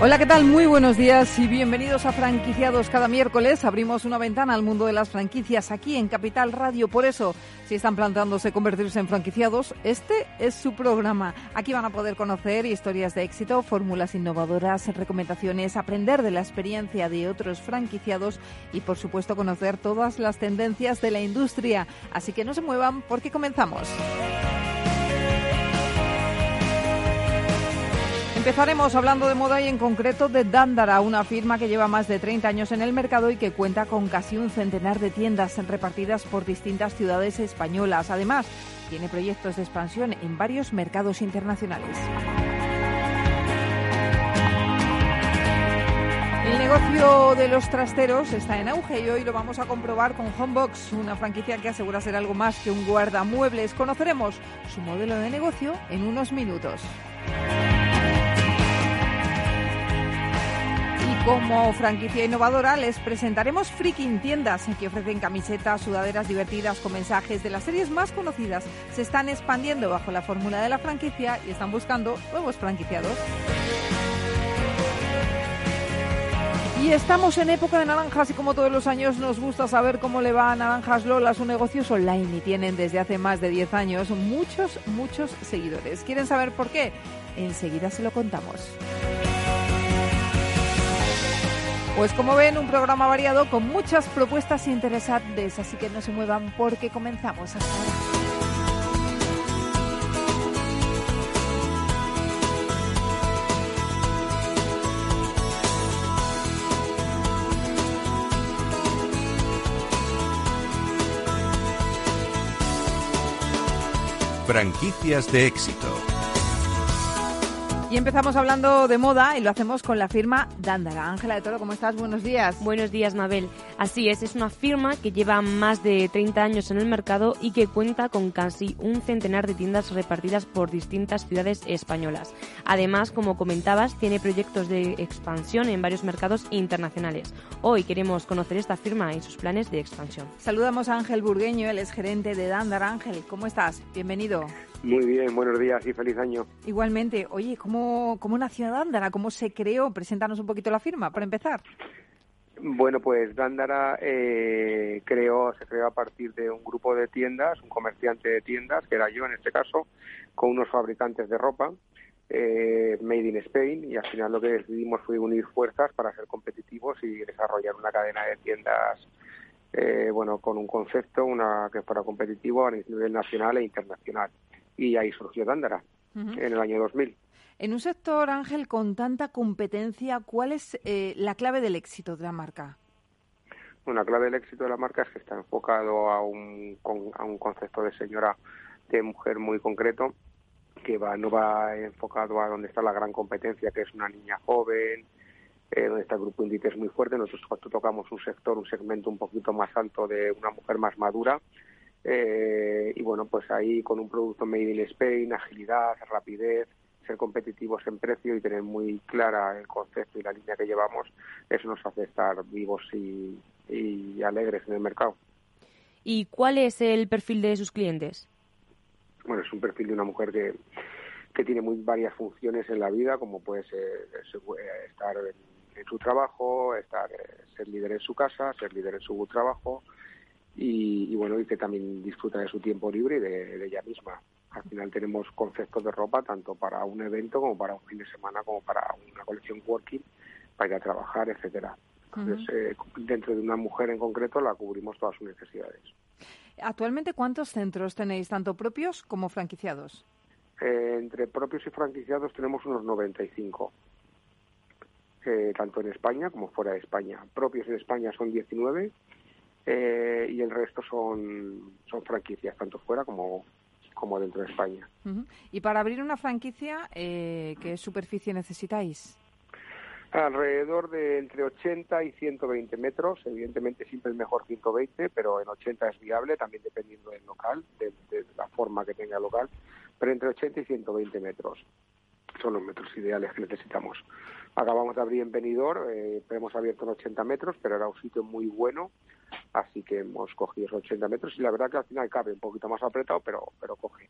Hola, ¿qué tal? Muy buenos días y bienvenidos a Franquiciados. Cada miércoles abrimos una ventana al mundo de las franquicias aquí en Capital Radio. Por eso, si están planteándose convertirse en franquiciados, este es su programa. Aquí van a poder conocer historias de éxito, fórmulas innovadoras, recomendaciones, aprender de la experiencia de otros franquiciados y, por supuesto, conocer todas las tendencias de la industria. Así que no se muevan porque comenzamos. Empezaremos hablando de moda y en concreto de Dandara, una firma que lleva más de 30 años en el mercado y que cuenta con casi un centenar de tiendas repartidas por distintas ciudades españolas. Además, tiene proyectos de expansión en varios mercados internacionales. El negocio de los trasteros está en auge y hoy lo vamos a comprobar con Homebox, una franquicia que asegura ser algo más que un guardamuebles. Conoceremos su modelo de negocio en unos minutos. Como franquicia innovadora les presentaremos Freaking Tiendas que ofrecen camisetas, sudaderas divertidas con mensajes de las series más conocidas. Se están expandiendo bajo la fórmula de la franquicia y están buscando nuevos franquiciados. Y estamos en época de naranjas y como todos los años nos gusta saber cómo le va a Naranjas Lola. Su negocio online y tienen desde hace más de 10 años muchos, muchos seguidores. ¿Quieren saber por qué? Enseguida se lo contamos. Pues como ven, un programa variado con muchas propuestas interesantes, así que no se muevan porque comenzamos hasta ahora. Franquicias de éxito. Y empezamos hablando de moda y lo hacemos con la firma Dándara. Ángela de Toro, ¿cómo estás? Buenos días. Buenos días, Mabel. Así es, es una firma que lleva más de 30 años en el mercado y que cuenta con casi un centenar de tiendas repartidas por distintas ciudades españolas. Además, como comentabas, tiene proyectos de expansión en varios mercados internacionales. Hoy queremos conocer esta firma y sus planes de expansión. Saludamos a Ángel Burgueño, el es gerente de Dándara. Ángel, ¿cómo estás? Bienvenido. Muy bien, buenos días y feliz año. Igualmente. Oye, ¿cómo, cómo nació Dándara? ¿Cómo se creó? Preséntanos un poquito la firma, para empezar. Bueno, pues Dándara eh, creó, se creó a partir de un grupo de tiendas, un comerciante de tiendas, que era yo en este caso, con unos fabricantes de ropa, eh, Made in Spain, y al final lo que decidimos fue unir fuerzas para ser competitivos y desarrollar una cadena de tiendas, eh, bueno, con un concepto, una que fuera competitivo a nivel nacional e internacional. Y ahí surgió Dándara en el año 2000. En un sector, Ángel, con tanta competencia, ¿cuál es eh, la clave del éxito de la marca? Bueno, la clave del éxito de la marca es que está enfocado a un, a un concepto de señora, de mujer muy concreto, que va no va enfocado a donde está la gran competencia, que es una niña joven, eh, donde está el grupo índice es muy fuerte. Nosotros tocamos un sector, un segmento un poquito más alto de una mujer más madura, eh, y bueno, pues ahí con un producto made in Spain, agilidad, rapidez, ser competitivos en precio y tener muy clara el concepto y la línea que llevamos, eso nos hace estar vivos y, alegres en el mercado. ¿Y cuál es el perfil de sus clientes? Bueno, es un perfil de una mujer que, que tiene muy varias funciones en la vida, como puede ser, estar en, su trabajo, estar, ser líder en su casa, ser líder en su trabajo, y, bueno, y que también disfruta de su tiempo libre y de, ella misma. Al final tenemos conceptos de ropa tanto para un evento como para un fin de semana, como para una colección working, para ir a trabajar, etcétera. Entonces, eh, dentro de una mujer en concreto la cubrimos todas sus necesidades. Actualmente, ¿cuántos centros tenéis, tanto propios como franquiciados? Eh, entre propios y franquiciados tenemos unos 95, eh, tanto en España como fuera de España. Propios en España son 19 eh, y el resto son, son franquicias, tanto fuera como, como dentro de España. Y para abrir una franquicia, eh, ¿qué superficie necesitáis? Alrededor de entre 80 y 120 metros, evidentemente siempre es mejor 120, pero en 80 es viable, también dependiendo del local, de, la forma que tenga el local, pero entre 80 y 120 metros. son los metros ideales que necesitamos. Acabamos de abrir en Benidorm, eh, hemos abierto en 80 metros, pero era un sitio muy bueno, así que hemos cogido esos 80 metros y la verdad que al final cabe un poquito más apretado, pero, pero coge.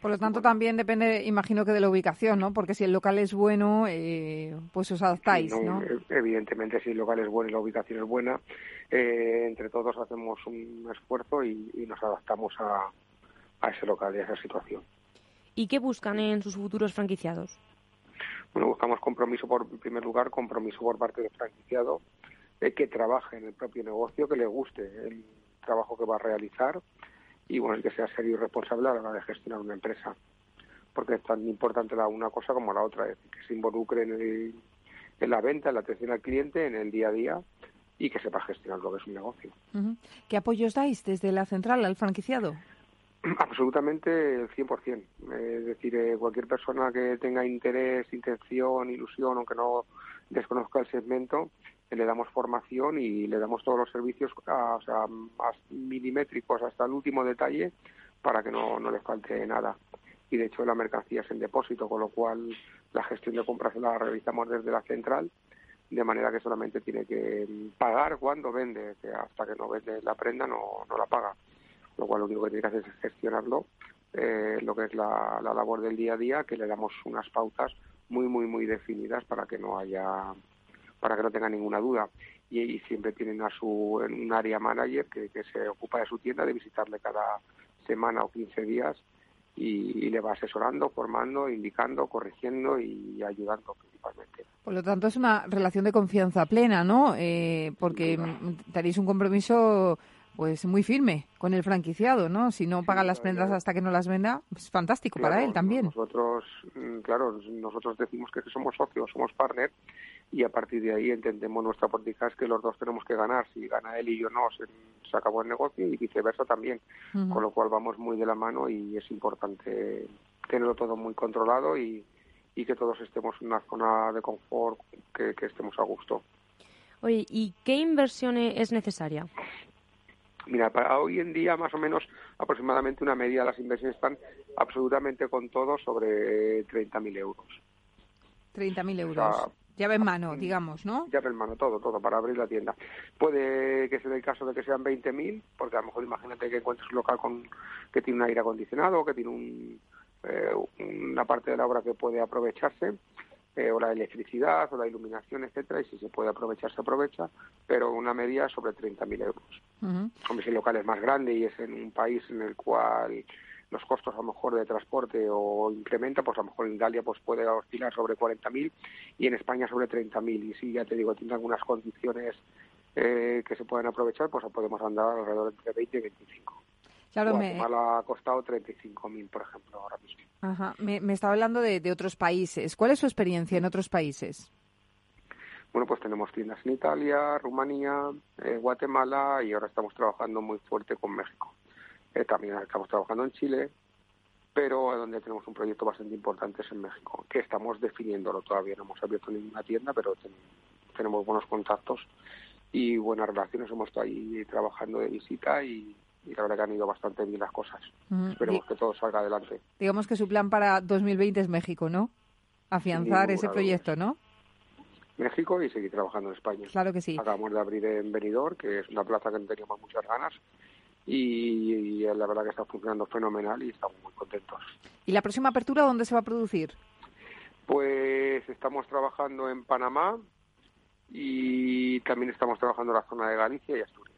Por lo tanto, también depende, imagino que de la ubicación, ¿no? Porque si el local es bueno, eh, pues os adaptáis, ¿no? E-, evidentemente, si el local es bueno y la ubicación es buena, eh, entre todos hacemos un esfuerzo y, nos adaptamos a, a ese local y a esa situación. ¿Y qué buscan en sus futuros franquiciados? Bueno, buscamos compromiso, por en primer lugar, compromiso por parte del franquiciado, de que trabaje en el propio negocio, que le guste el trabajo que va a realizar y bueno, que sea serio y responsable a la hora de gestionar una empresa. Porque es tan importante la una cosa como la otra, es decir, que se involucre en, en la venta, en la atención al cliente, en el día a día y que sepa gestionar lo que es un negocio. ¿Qué apoyos dais desde la central al franquiciado? Absolutamente el 100%. Es decir, eh, cualquier persona que tenga interés, intención, ilusión, aunque no desconozca el segmento, le damos formación y le damos todos los servicios o sea, más milimétricos hasta el último detalle para que no, no le falte nada. Y de hecho la mercancía es en depósito, con lo cual la gestión de compras la realizamos desde la central, de manera que solamente tiene que pagar cuando vende, que hasta que no vende la prenda no, no la paga lo cual lo único que tiene que hacer es gestionarlo, eh, lo que es la, labor del día a día, que le damos unas pautas muy, muy, muy definidas para que no haya, para que no tenga ninguna duda. Y, siempre tienen a su un área manager que, se ocupa de su tienda, de visitarle cada semana o 15 días y, le va asesorando, formando, indicando, corrigiendo y ayudando principalmente. Por lo tanto, es una relación de confianza plena, ¿no? Eh, porque tenéis un compromiso pues muy firme con el franquiciado, ¿no? Si no paga las prendas hasta que no las venda, es fantástico para él también. Nosotros, mm, claro, nosotros decimos que somos socios, somos partner y a partir de ahí entendemos nuestra política es que los dos tenemos que ganar. Si gana él y yo no, se, acabó el negocio y viceversa también. Con lo cual vamos muy de la mano y es importante tenerlo todo muy controlado y, que todos estemos en una zona de confort, que, que estemos a gusto. Oye, ¿y qué inversión es necesaria? Mira, para hoy en día más o menos aproximadamente una media de las inversiones están absolutamente con todo sobre 30.000 euros. 30.000 euros. llave en mano, digamos, ¿no? Llave en mano, todo, todo, para abrir la tienda. Puede que sea el caso de que sean 20.000, porque a lo mejor imagínate que encuentres un local con, que tiene un aire acondicionado, que tiene un, eh, una parte de la obra que puede aprovecharse eh, o la electricidad o la iluminación, etcétera, y si se puede aprovechar, se aprovecha, pero una media sobre 30.000 euros. Hombre, si el local es más grande y es en un país en el cual los costos a lo mejor de transporte o incrementa, pues a lo mejor en Italia pues puede oscilar sobre 40.000 y en España sobre 30.000. Y si ya te digo, tiene algunas condiciones eh, que se pueden aprovechar, pues podemos andar alrededor entre 20 y 25. Claro, me... ha costado 35.000, por ejemplo, ahora mismo. Ajá. Me, me estaba hablando de, otros países. ¿Cuál es su experiencia en otros países? Bueno, pues tenemos tiendas en Italia, Rumanía, eh, Guatemala y ahora estamos trabajando muy fuerte con México. Eh, también estamos trabajando en Chile, pero donde tenemos un proyecto bastante importante es en México, que estamos definiéndolo todavía. No hemos abierto ninguna tienda, pero tenemos buenos contactos y buenas relaciones. Hemos estado ahí trabajando de visita y, y la verdad que han ido bastante bien las cosas. Esperemos que todo salga adelante. Digamos que su plan para 2020 es México, ¿no? Afianzar ese proyecto, ¿no? México y seguir trabajando en España. Claro que sí. Acabamos de abrir en Benidorm, que es una plaza que teníamos muchas ganas. Y, la verdad que está funcionando fenomenal y estamos muy contentos. ¿Y la próxima apertura dónde se va a producir? Pues estamos trabajando en Panamá y también estamos trabajando en la zona de Galicia y Asturias.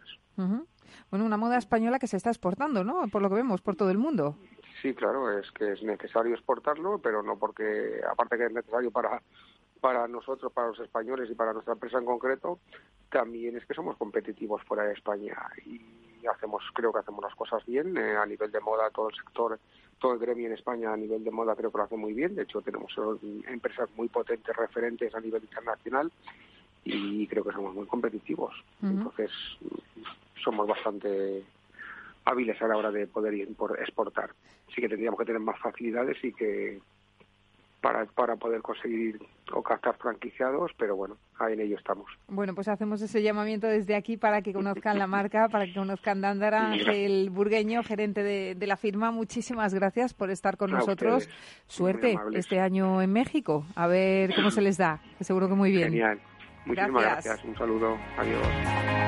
Bueno, una moda española que se está exportando, ¿no? Por lo que vemos, por todo el mundo. Sí, claro, es que es necesario exportarlo, pero no porque, aparte que es necesario para, para nosotros, para los españoles y para nuestra empresa en concreto, también es que somos competitivos fuera de España y hacemos, creo que hacemos las cosas bien eh, a nivel de moda, todo el sector, todo el gremio en España a nivel de moda creo que lo hace muy bien. De hecho, tenemos empresas muy potentes, referentes a nivel internacional y creo que somos muy competitivos. Entonces, somos bastante hábiles a la hora de poder exportar. Sí que tendríamos que tener más facilidades y que para, para poder conseguir o captar franquiciados, pero bueno, ahí en ello estamos. Bueno, pues hacemos ese llamamiento desde aquí para que conozcan la marca, para que conozcan Dándara, el burgueño, gerente de, la firma. Muchísimas gracias por estar con nosotros. Suerte este año en México. A ver cómo se les da, seguro que muy bien. Genial. Muchísimas gracias. Un saludo. Adiós.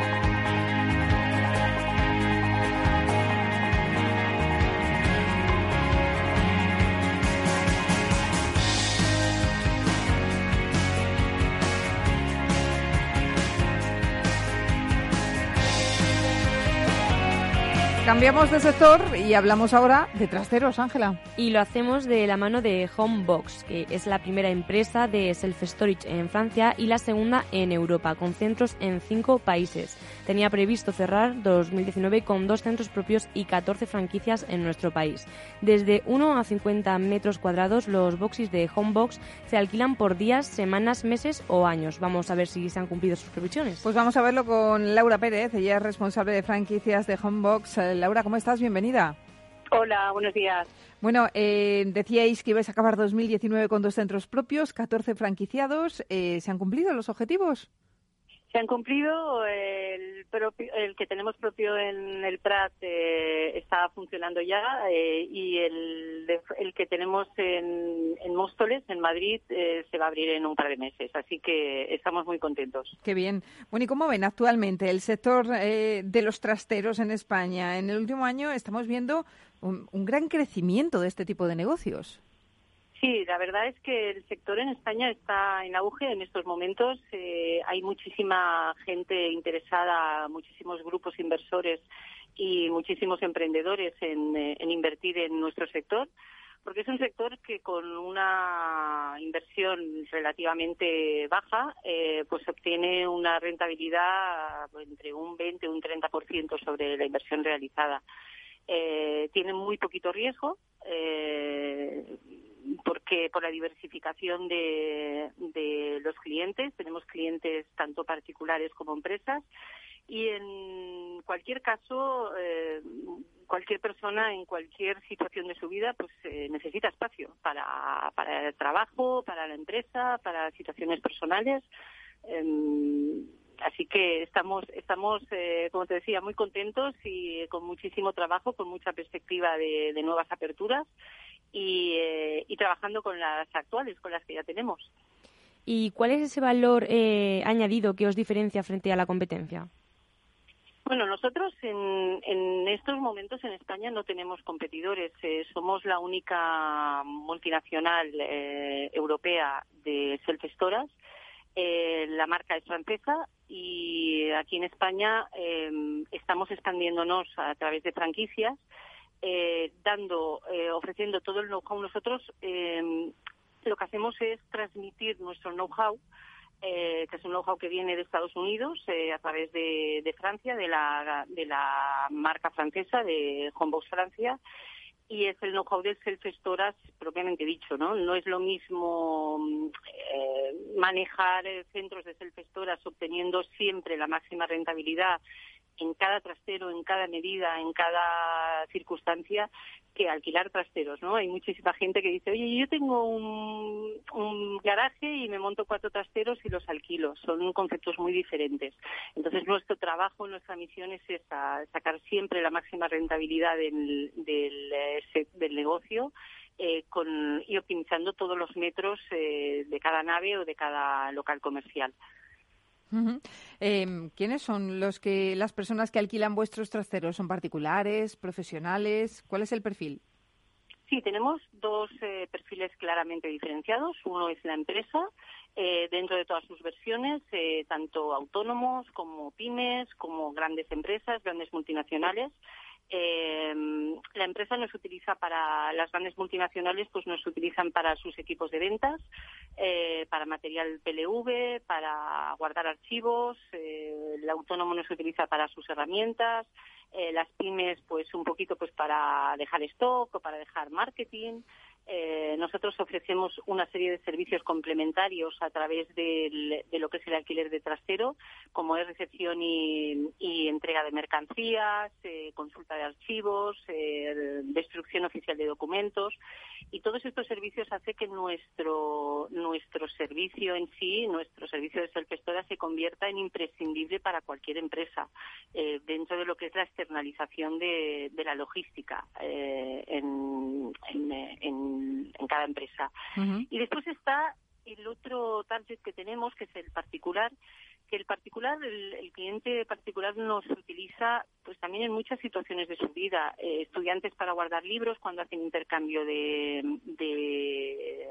Cambiamos de sector y hablamos ahora de trasteros, Ángela. Y lo hacemos de la mano de Homebox, que es la primera empresa de self-storage en Francia y la segunda en Europa, con centros en cinco países. Tenía previsto cerrar 2019 con dos centros propios y 14 franquicias en nuestro país. Desde 1 a 50 metros cuadrados, los boxes de Homebox se alquilan por días, semanas, meses o años. Vamos a ver si se han cumplido sus previsiones. Pues vamos a verlo con Laura Pérez, ella es responsable de franquicias de Homebox Laura, ¿cómo estás? Bienvenida. Hola, buenos días. Bueno, eh, decíais que ibais a acabar 2019 con dos centros propios, 14 franquiciados. Eh, ¿Se han cumplido los objetivos? Se han cumplido. El, propio, el que tenemos propio en el Prat eh, está funcionando ya eh, y el, el, que tenemos en, en Móstoles, en Madrid, eh, se va a abrir en un par de meses. Así que estamos muy contentos. Qué bien. Bueno, ¿y cómo ven actualmente el sector de los trasteros en España? En el último año estamos viendo un gran crecimiento de este tipo de negocios. Sí, la verdad es que el sector en España está en auge en estos momentos. Eh, hay muchísima gente interesada, muchísimos grupos inversores y muchísimos emprendedores en, eh, invertir en nuestro sector porque es un sector que con una inversión relativamente baja, eh, pues obtiene una rentabilidad entre un 20 y un 30% sobre la inversión realizada. tiene muy poquito riesgo, porque por la diversificación de, los clientes, tenemos clientes tanto particulares como empresas y en cualquier caso eh, cualquier persona en cualquier situación de su vida pues eh, necesita espacio para, para el trabajo, para la empresa, para situaciones personales. Em, así que estamos, estamos eh, como te decía, muy contentos y con muchísimo trabajo, con mucha perspectiva de, de nuevas aperturas eh, y, trabajando con las actuales, con las que ya tenemos. ¿Y cuál es ese valor eh, añadido que os diferencia frente a la competencia? Bueno, nosotros en, estos momentos en España no tenemos competidores. Eh, somos la única multinacional europea de self-storage. la marca es francesa y aquí en España estamos expandiéndonos a través de franquicias eh, dando, eh, ofreciendo todo el know-how. Nosotros em, lo que hacemos es transmitir nuestro know-how, eh, que es un know-how que viene de Estados Unidos a través de, Francia, de la, de la marca francesa, de Homebox Francia, y es el know-how del self-storage propiamente dicho, ¿no? No es lo mismo manejar centros de self-storage obteniendo siempre la máxima rentabilidad en cada trastero, en cada medida, en cada circunstancia, que alquilar trasteros, ¿no? Hay muchísima gente que dice, oye, yo tengo un, garaje y me monto cuatro trasteros y los alquilo. Son conceptos muy diferentes. Entonces, nuestro trabajo, nuestra misión es esa, sacar siempre la máxima rentabilidad del, del, del negocio eh, con, y optimizando todos los metros eh, de cada nave o de cada local comercial. Em, ¿Quiénes son los que las personas que alquilan vuestros trasteros? ¿Son particulares, profesionales? ¿Cuál es el perfil? Sí, tenemos dos eh, perfiles claramente diferenciados. Uno es la empresa, eh, dentro de todas sus versiones, eh, tanto autónomos como pymes, como grandes empresas, grandes multinacionales. Eh, la empresa nos utiliza para las grandes multinacionales, pues nos utilizan para sus equipos de ventas, eh, para material PLV, para guardar archivos. Eh, el autónomo nos utiliza para sus herramientas. Eh, las pymes, pues un poquito, pues para dejar stock o para dejar marketing. Eh, nosotros ofrecemos una serie de servicios complementarios a través de lo que es el alquiler de trastero, como es recepción y, entrega de mercancías, eh, consulta de archivos, eh, destrucción oficial de documentos. Y todos estos servicios hacen que nuestro, nuestro servicio en sí, nuestro servicio de self-gestora, se convierta en imprescindible para cualquier empresa dentro de lo que es la externalización de, la logística en en, cada empresa. Y después está el otro target que tenemos, que es el particular, que el particular, el, cliente particular nos utiliza pues también en muchas situaciones de su vida. Eh, estudiantes para guardar libros cuando hacen intercambio de, de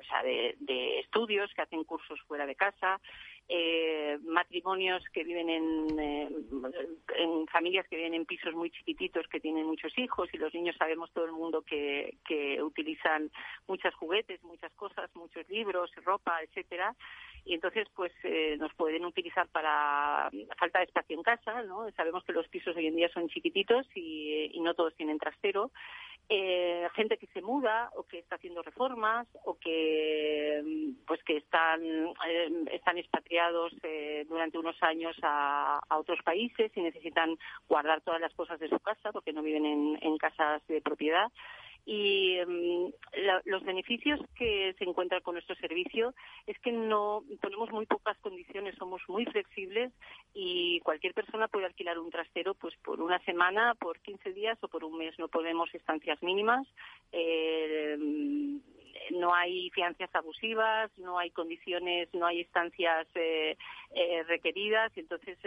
o sea, de, de, estudios, que hacen cursos fuera de casa, eh, matrimonios que viven en, eh, familias que viven en pisos muy chiquititos que tienen muchos hijos y los niños sabemos todo el mundo que, que utilizan muchos juguetes, muchas cosas, muchos libros, ropa, etcétera y entonces pues eh, nos pueden utilizar para falta de espacio en casa, ¿no? Sabemos que los pisos hoy en día son chiquititos y, y no todos tienen trastero eh, gente que se muda o que está haciendo reformas o que pues que están eh, están expatriados eh, durante unos años a, otros países y necesitan guardar todas las cosas de su casa porque no viven en casas de propiedad y mm, los beneficios que se encuentran con nuestro servicio es que no ponemos muy pocas condiciones, somos muy flexibles y cualquier persona puede alquilar un trastero pues por una semana, por 15 días o por un mes. No podemos estancias mínimas. Eh, no hay fianzas abusivas, no hay condiciones, no hay estancias eh, eh, requeridas, entonces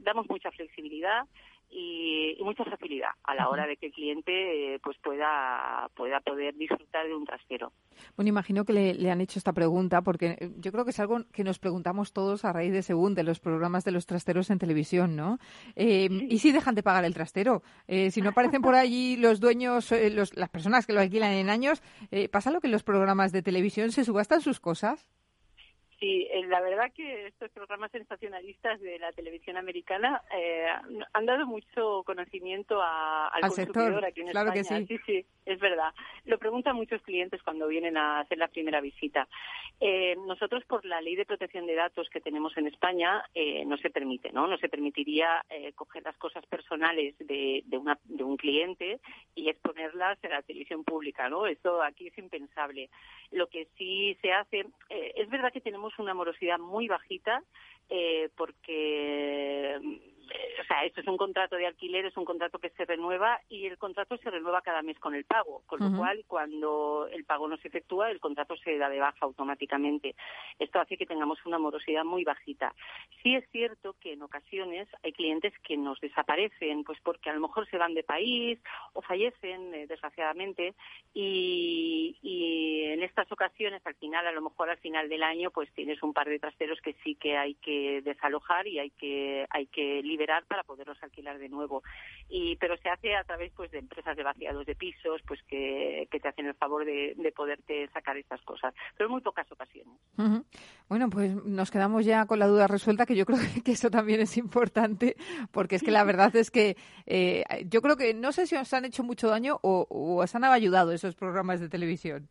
damos mucha flexibilidad y, mucha facilidad a la hora de que el cliente eh, pues pueda pueda poder disfrutar de un trastero. Bueno, imagino que le, han hecho esta pregunta porque eh, yo creo que es algo que nos preguntamos todos a raíz de según de los programas de los trasteros en televisión, ¿no? Eh, ¿Y si dejan de pagar el trastero? si no aparecen por allí los dueños, las personas que lo alquilan en años, ¿pasa lo que en los programas de televisión se subastan sus cosas? Sí, eh, la verdad que estos programas sensacionalistas de la televisión americana eh, han dado mucho conocimiento al, consumidor aquí en claro España. Que sí. sí, sí, es verdad. Lo preguntan muchos clientes cuando vienen a hacer la primera visita. Eh, nosotros, por la ley de protección de datos que tenemos en España, no se permite, ¿no? No se permitiría coger las cosas personales de, de, una, de un cliente y exponerlas en la televisión pública, ¿no? Esto aquí es impensable. Lo que sí se hace, es verdad que tenemos una morosidad muy bajita eh, porque eh, o sea, esto es un contrato de alquiler, es un contrato que se renueva y el contrato se renueva cada mes con el pago, con lo cual cuando el pago no se efectúa, el contrato se da de baja automáticamente. Esto hace que tengamos una morosidad muy bajita. Sí es cierto que en ocasiones hay clientes que nos desaparecen, pues porque a lo mejor se van de país o fallecen, eh, desgraciadamente, y, y en estas ocasiones, al final, a lo mejor al final del año, pues tienes un par de trasteros que sí que hay que desalojar y hay que, hay que liberar para poderlos alquilar de nuevo. Y, pero se hace a través pues de empresas de vaciados de pisos, pues que, te hacen el favor de, poderte sacar estas cosas, pero en muy pocas ocasiones. Bueno, pues nos quedamos ya con la duda resuelta, que yo creo que eso también es importante, porque es que la verdad es que eh, yo creo que no sé si os han hecho mucho daño o, o os han ayudado esos programas de televisión.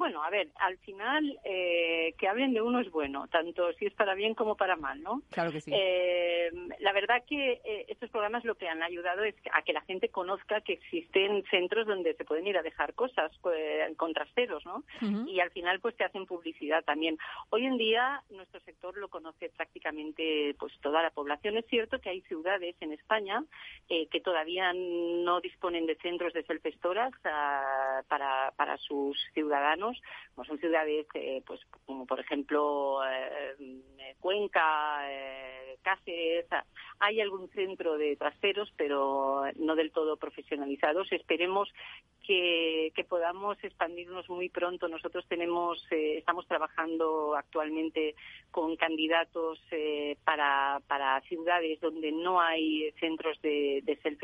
Bueno, a ver, al final eh, que hablen de uno es bueno, tanto si es para bien como para mal, ¿no? Claro que sí. Eh, la verdad que eh, estos programas lo que han ayudado es a que la gente conozca que existen centros donde se pueden ir a dejar cosas pues, con trasteros, ¿no? Y al final pues te hacen publicidad también. Hoy en día nuestro sector lo conoce prácticamente pues toda la población. Es cierto que hay ciudades en España que todavía no disponen de centros de self ah, para, sus ciudadanos como son ciudades eh, pues como por ejemplo eh, Cuenca, eh, Cáceres, hay algún centro de trasteros, pero no del todo profesionalizados. Esperemos que, podamos expandirnos muy pronto. Nosotros tenemos, eh, estamos trabajando actualmente con candidatos eh, para, para ciudades donde no hay centros de, de self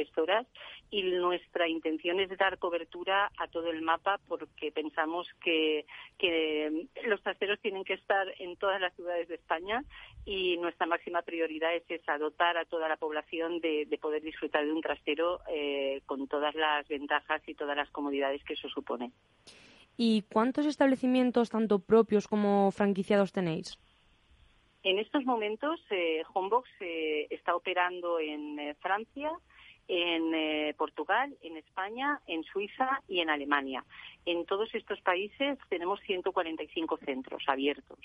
y nuestra intención es dar cobertura a todo el mapa porque pensamos que, que los trasteros tienen que estar en todas las ciudades de España y nuestra máxima prioridad es esa, dotar a toda la población de, poder disfrutar de un trastero eh, con todas las ventajas y todas las comodidades que eso supone. ¿Y cuántos establecimientos, tanto propios como franquiciados, tenéis? En estos momentos, eh, Homebox eh, está operando en eh, Francia, en eh, Portugal, en España, en Suiza y en Alemania. En todos estos países tenemos 145 centros abiertos.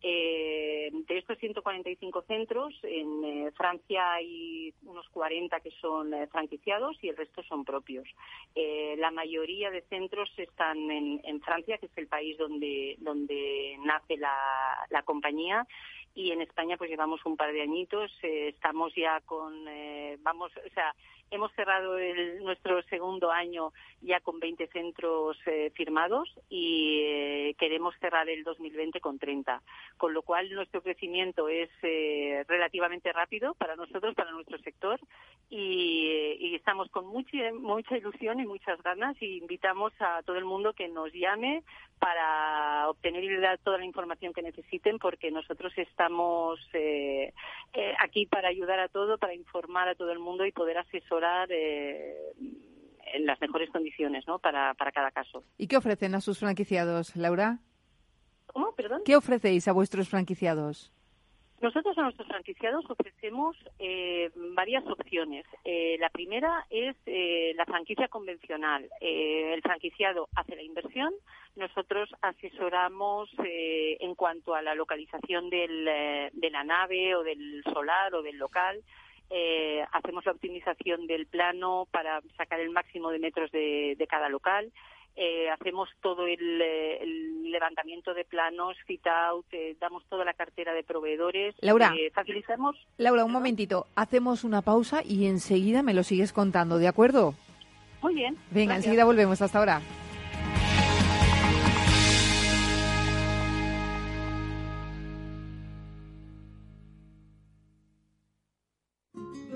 Eh, de estos 145 centros, en eh, Francia hay unos 40 que son eh, franquiciados y el resto son propios. Eh, la mayoría de centros están en, en, Francia, que es el país donde, donde nace la, la compañía y en España pues llevamos un par de añitos, estamos ya con, vamos, o sea, hemos cerrado el, nuestro segundo año ya con 20 centros eh, firmados y eh, queremos cerrar el 2020 con 30, con lo cual nuestro crecimiento es eh, relativamente rápido para nosotros, para nuestro sector y, y, estamos con mucha, mucha ilusión y muchas ganas y invitamos a todo el mundo que nos llame para obtener y dar toda la información que necesiten porque nosotros estamos eh, eh, aquí para ayudar a todo, para informar a todo el mundo y poder asesorar eh, en las mejores condiciones ¿no? para, para cada caso. ¿Y qué ofrecen a sus franquiciados, Laura? ¿Cómo? Perdón. ¿Qué ofrecéis a vuestros franquiciados? Nosotros a nuestros franquiciados ofrecemos eh, varias opciones. Eh, la primera es eh, la franquicia convencional. Eh, el franquiciado hace la inversión, nosotros asesoramos eh, en cuanto a la localización del, de la nave o del solar o del local. Hacemos la optimización del plano para sacar el máximo de metros de, de cada local. Eh, hacemos todo el, el, levantamiento de planos, fit out, eh, damos toda la cartera de proveedores. Laura, eh, facilitamos. Laura, un momentito. Hacemos una pausa y enseguida me lo sigues contando, ¿de acuerdo? Muy bien. Venga, gracias. enseguida volvemos. Hasta ahora.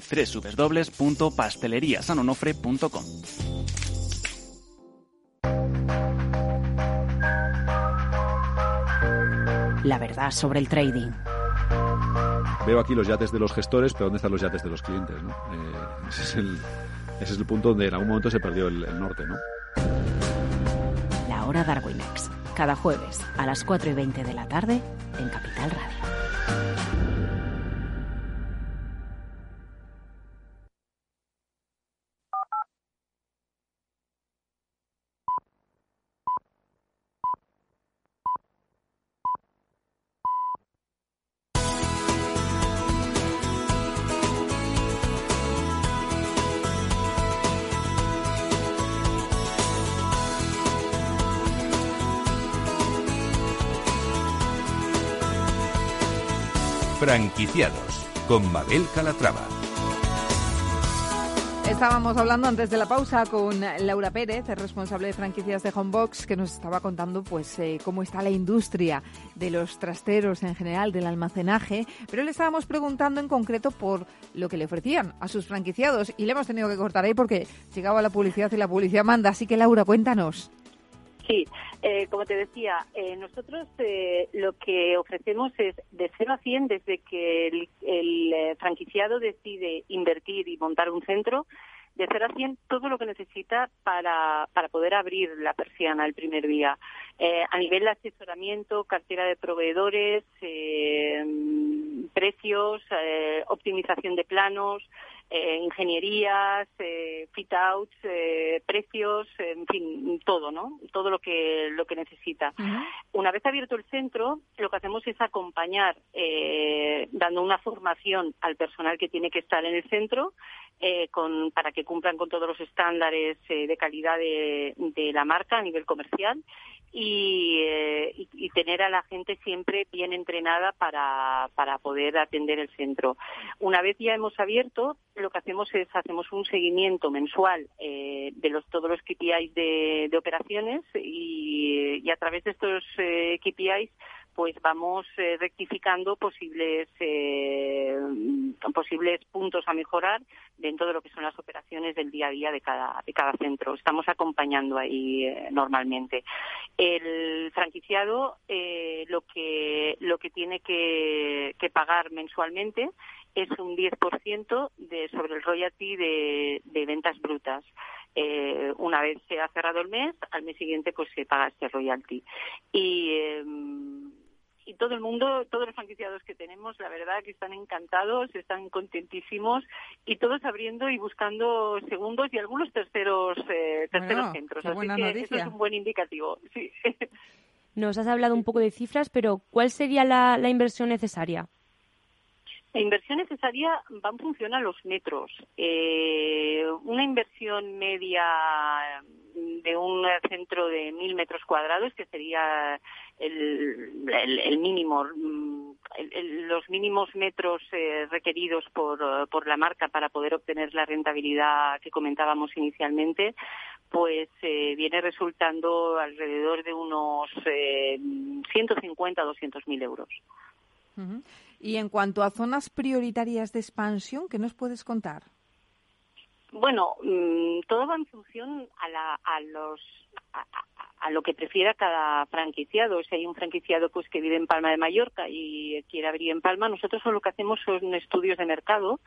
www.pasteleriasanonofre.com. La verdad sobre el trading. Veo aquí los yates de los gestores, pero ¿dónde están los yates de los clientes? ¿no? Eh, ese, es el, ese es el punto donde en algún momento se perdió el, el norte, ¿no? hora Darwinex. Cada jueves a las 4 y 20 de la tarde en Capital Radio. Franquiciados con Mabel Calatrava. Estábamos hablando antes de la pausa con Laura Pérez, responsable de franquicias de Homebox, que nos estaba contando pues eh, cómo está la industria de los trasteros en general, del almacenaje, pero le estábamos preguntando en concreto por lo que le ofrecían a sus franquiciados y le hemos tenido que cortar ahí porque llegaba la publicidad y la publicidad manda. Así que Laura, cuéntanos. Sí, eh, como te decía, eh, nosotros eh, lo que ofrecemos es de 0 a 100 desde que el, el franquiciado decide invertir y montar un centro, de 0 a 100 todo lo que necesita para, para poder abrir la persiana el primer día. a nivel de asesoramiento, cartera de proveedores, precios, optimización de planos, eh, ingenierías, eh, fit outs, eh, precios, en fin, todo, ¿no? Todo lo que lo que necesita. Una vez abierto el centro, lo que hacemos es acompañar, eh, dando una formación al personal que tiene que estar en el centro, con, para que cumplan con todos los estándares de calidad de, de la marca a nivel comercial y, y, y, tener a la gente siempre bien entrenada para, para poder atender el centro. Una vez ya hemos abierto, lo que hacemos es hacemos un seguimiento mensual eh, de los, todos los KPIs de, de operaciones y, y, a través de estos eh, KPIs pues vamos eh, rectificando posibles eh, posibles puntos a mejorar dentro de lo que son las operaciones del día a día de cada de cada centro. Estamos acompañando ahí eh, normalmente. El franquiciado eh, lo que lo que tiene que, que pagar mensualmente es un 10% de, sobre el royalty de, de ventas brutas. Eh, una vez se ha cerrado el mes, al mes siguiente pues se paga este royalty. Y, eh, y todo el mundo, todos los franquiciados que tenemos, la verdad que están encantados, están contentísimos y todos abriendo y buscando segundos y algunos terceros eh, terceros bueno, centros. Así que noticia. eso es un buen indicativo. Sí. Nos has hablado un poco de cifras, pero ¿cuál sería la, la inversión necesaria? La inversión necesaria va en función a los metros. Eh, una inversión media de un centro de mil metros cuadrados, que sería el, el, mínimo, el, los mínimos metros eh, requeridos por, por la marca para poder obtener la rentabilidad que comentábamos inicialmente, pues eh, viene resultando alrededor de unos eh, 150 200 mil euros. Uh. Y en cuanto a zonas prioritarias de expansión, ¿qué nos puedes contar? Bueno, mmm, todo va en función a, la, a los a, a, lo que prefiera cada franquiciado. Si hay un franquiciado pues que vive en Palma de Mallorca y quiere abrir en Palma, nosotros lo que hacemos son estudios de mercado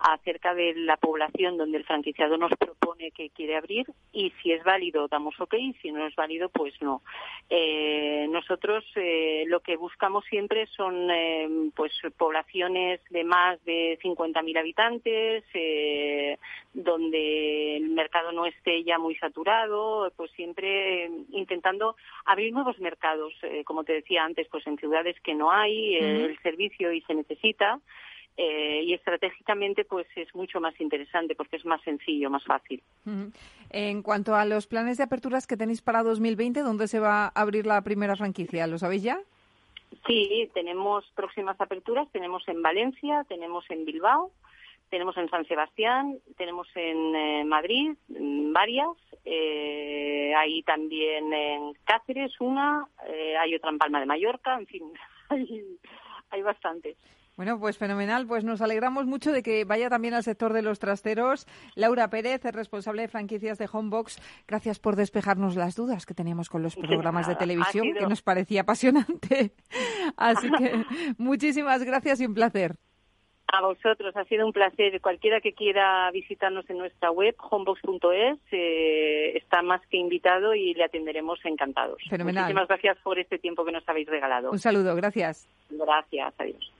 acerca de la población donde el franquiciado nos propone que quiere abrir y si es válido damos ok y si no es válido pues no. Eh, nosotros eh, lo que buscamos siempre son eh, pues poblaciones de más de 50.000 habitantes eh, donde el mercado no esté ya muy saturado pues siempre intentando abrir nuevos mercados eh, como te decía antes pues en ciudades que no hay -huh. el servicio y se necesita eh, y estratégicamente pues es mucho más interesante porque es más sencillo, más fácil. Uh -huh. En cuanto a los planes de aperturas que tenéis para 2020, ¿dónde se va a abrir la primera franquicia? ¿Lo sabéis ya? Sí, tenemos próximas aperturas, tenemos en Valencia, tenemos en Bilbao, tenemos en San Sebastián, tenemos en eh, Madrid varias, eh, hay también en Cáceres una, eh, hay otra en Palma de Mallorca, en fin, hay, hay bastantes. Bueno, pues fenomenal. Pues nos alegramos mucho de que vaya también al sector de los trasteros. Laura Pérez, responsable de franquicias de Homebox, gracias por despejarnos las dudas que teníamos con los programas de televisión, que nos parecía apasionante. Así que muchísimas gracias y un placer. A vosotros, ha sido un placer. Cualquiera que quiera visitarnos en nuestra web, homebox.es, eh, está más que invitado y le atenderemos encantados. Fenomenal. Muchísimas gracias por este tiempo que nos habéis regalado. Un saludo, gracias. Gracias, adiós.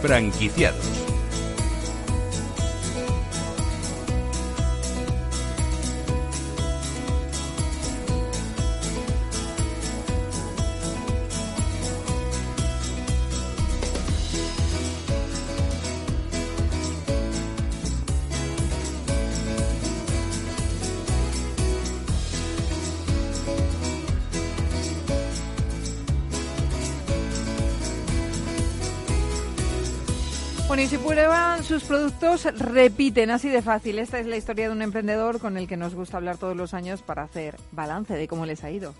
Franquiciados. Sus productos, repiten, así de fácil. Esta es la historia de un emprendedor con el que nos gusta hablar todos los años para hacer balance de cómo les ha ido.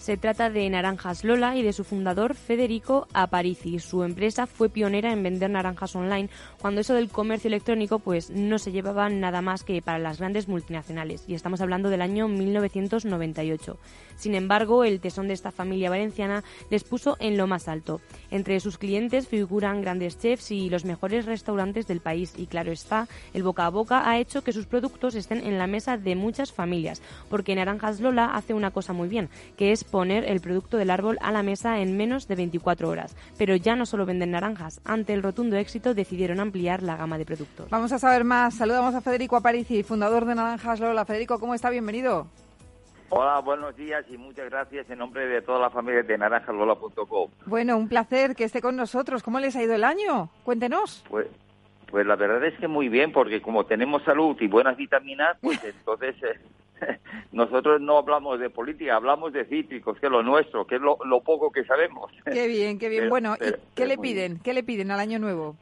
Se trata de Naranjas Lola y de su fundador Federico Aparici. Su empresa fue pionera en vender naranjas online cuando eso del comercio electrónico pues no se llevaba nada más que para las grandes multinacionales y estamos hablando del año 1998. Sin embargo, el tesón de esta familia valenciana les puso en lo más alto. Entre sus clientes figuran grandes chefs y los mejores restaurantes del país y claro está, el boca a boca ha hecho que sus productos estén en la mesa de muchas familias, porque Naranjas Lola hace una cosa muy bien, que es poner el producto del árbol a la mesa en menos de 24 horas. Pero ya no solo venden naranjas, ante el rotundo éxito decidieron ampliar la gama de productos. Vamos a saber más. Saludamos a Federico Aparici, fundador de Naranjas Lola. Federico, ¿cómo está? Bienvenido. Hola, buenos días y muchas gracias en nombre de toda la familia de naranjalola.com. Bueno, un placer que esté con nosotros. ¿Cómo les ha ido el año? Cuéntenos. Pues, pues la verdad es que muy bien, porque como tenemos salud y buenas vitaminas, pues entonces eh, nosotros no hablamos de política, hablamos de cítricos, que es lo nuestro, que es lo, lo poco que sabemos. Qué bien, qué bien. Pero- bueno, ¿y pero- qué le piden? ¿Qué le piden al año nuevo?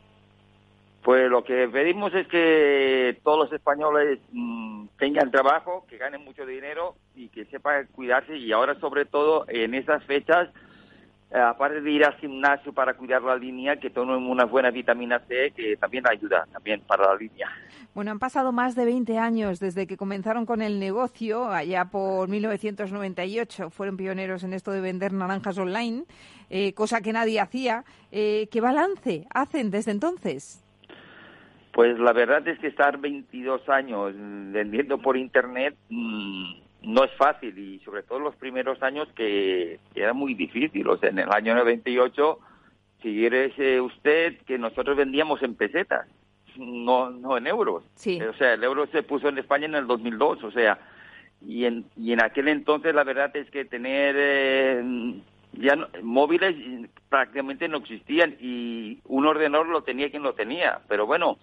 Pues lo que pedimos es que todos los españoles mm, tengan trabajo, que ganen mucho dinero y que sepan cuidarse y ahora sobre todo en esas fechas, aparte de ir al gimnasio para cuidar la línea, que tomen una buena vitamina C que también ayuda también para la línea. Bueno, han pasado más de 20 años desde que comenzaron con el negocio, allá por 1998. Fueron pioneros en esto de vender naranjas online, eh, cosa que nadie hacía. Eh, ¿Qué balance hacen desde entonces? Pues la verdad es que estar 22 años vendiendo por internet mm, no es fácil y sobre todo los primeros años que, era muy difícil. O sea, en el año 98, si eres eh, usted, que nosotros vendíamos en pesetas, no, no en euros. Sí. O sea, el euro se puso en España en el 2002, o sea, y en, y en aquel entonces la verdad es que tener eh, ya no- móviles prácticamente no existían y un ordenador lo tenía quien lo tenía, pero bueno,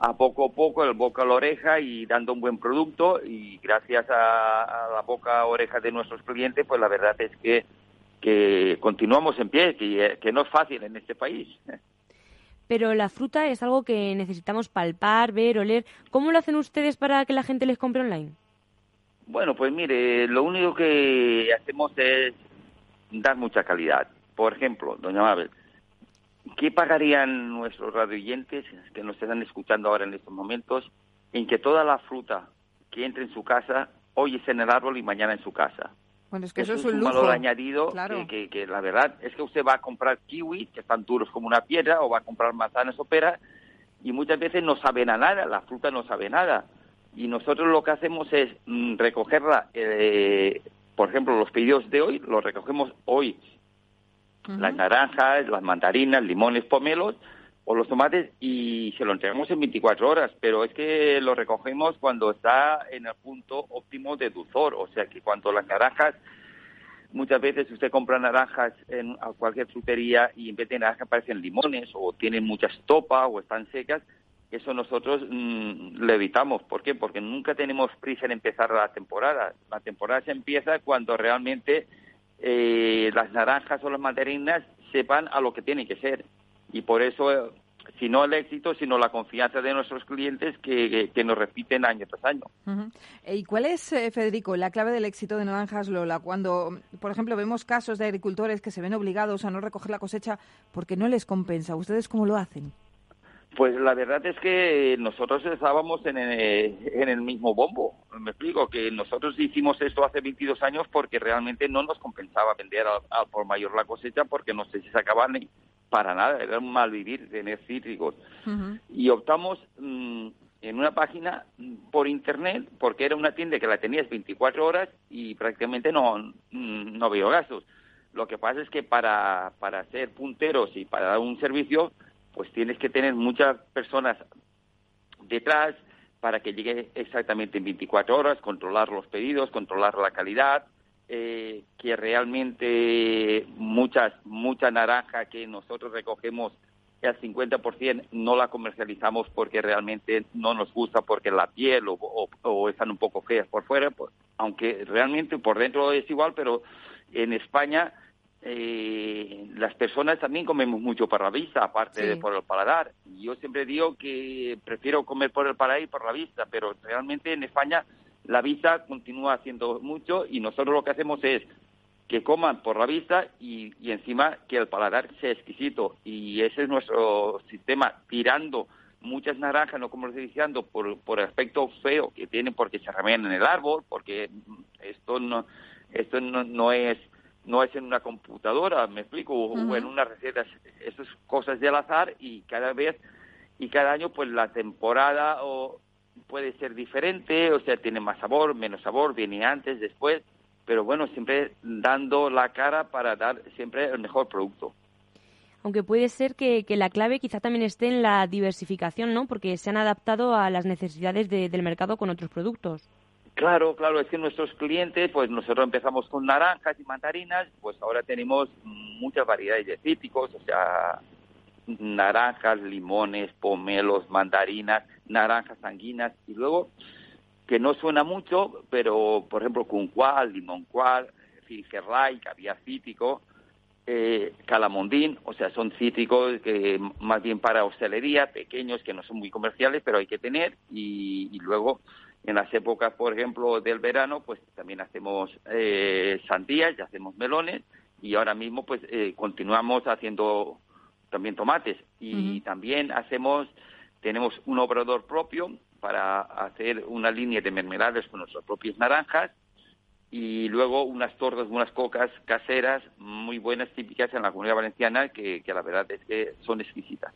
a poco a poco el boca a la oreja y dando un buen producto y gracias a, a la boca a oreja de nuestros clientes, pues la verdad es que que continuamos en pie, que, que no es fácil en este país. Pero la fruta es algo que necesitamos palpar, ver, oler. ¿Cómo lo hacen ustedes para que la gente les compre online? Bueno, pues mire, lo único que hacemos es dar mucha calidad. Por ejemplo, doña Mabel, ¿qué pagarían nuestros radioyentes que nos están escuchando ahora en estos momentos en que toda la fruta que entre en su casa hoy es en el árbol y mañana en su casa? Bueno, es que eso, Eso es un un lujo. valor añadido Claro. que, que- que la verdad es que usted va a comprar kiwi, que están duros como una piedra, o va a comprar manzanas o peras, y muchas veces no saben a nada, la fruta no sabe nada. Y nosotros lo que hacemos es mm, recogerla, eh, por ejemplo, los pedidos de hoy, los recogemos hoy. Las naranjas, las mandarinas, limones, pomelos o los tomates y se lo entregamos en 24 horas, pero es que lo recogemos cuando está en el punto óptimo de dulzor, o sea que cuando las naranjas, muchas veces usted compra naranjas en a cualquier frutería y en vez de naranjas parecen limones o tienen mucha estopa o están secas, eso nosotros mm, lo evitamos. ¿Por qué? Porque nunca tenemos prisa en empezar la temporada. La temporada se empieza cuando realmente eh, las naranjas o las mandarinas sepan a lo que tienen que ser. Y por eso, eh, sino el éxito, sino la confianza de nuestros clientes que, que, nos repiten año tras año. ¿Y cuál es, eh, Federico, la clave del éxito de Naranjas Lola? Cuando, por ejemplo, vemos casos de agricultores que se ven obligados a no recoger la cosecha porque no les compensa. ¿Ustedes cómo lo hacen? Pues la verdad es que nosotros estábamos en el, en el mismo bombo. Me explico que nosotros hicimos esto hace 22 años porque realmente no nos compensaba vender al, por mayor la cosecha porque no sé si se acaban ni para nada, era un mal vivir tener cítricos. Y optamos mm, en una página por internet porque era una tienda que la tenías 24 horas y prácticamente no, mm, no veo gastos. Lo que pasa es que para, para ser punteros y para dar un servicio pues tienes que tener muchas personas detrás para que llegue exactamente en 24 horas, controlar los pedidos, controlar la calidad, eh, que realmente muchas, mucha naranja que nosotros recogemos el 50% no la comercializamos porque realmente no nos gusta, porque la piel o, están un poco feas por fuera, pues, aunque realmente por dentro es igual, pero en España eh, las personas también comemos mucho por la vista, aparte de por el paladar. Yo siempre digo que prefiero comer por el paladar y por la vista, pero realmente en España la vista continúa haciendo mucho y nosotros lo que hacemos es que coman por la vista y, encima que el paladar sea exquisito. Y ese es nuestro sistema, tirando muchas naranjas, no comercializando por, por el aspecto feo que tienen porque se remean en el árbol, porque esto no, esto no, no es no es en una computadora, me explico, o en una receta, eso es cosas del azar y cada vez y cada año pues la temporada o puede ser diferente, o sea, tiene más sabor, menos sabor, viene antes, después, pero bueno, siempre dando la cara para dar siempre el mejor producto. Aunque puede ser que, la clave quizá también esté en la diversificación, ¿no? Porque se han adaptado a las necesidades del mercado con otros productos. Claro, claro, es que nuestros clientes, pues nosotros empezamos con naranjas y mandarinas, pues ahora tenemos muchas variedades de cítricos, o sea, naranjas, limones, pomelos, mandarinas, naranjas sanguinas y luego que no suena mucho, pero por ejemplo con cual, limón cual, filgerray, caviar cítrico, eh, calamondín, o sea, son cítricos que más bien para hostelería, pequeños que no son muy comerciales, pero hay que tener y luego en las épocas, por ejemplo, del verano, pues también hacemos eh, sandías y hacemos melones y ahora mismo pues eh, continuamos haciendo también tomates y también hacemos, tenemos un obrador propio para hacer una línea de mermeladas con nuestras propias naranjas y luego unas tortas, unas cocas caseras muy buenas, típicas en la comunidad valenciana, que, que la verdad es que son exquisitas.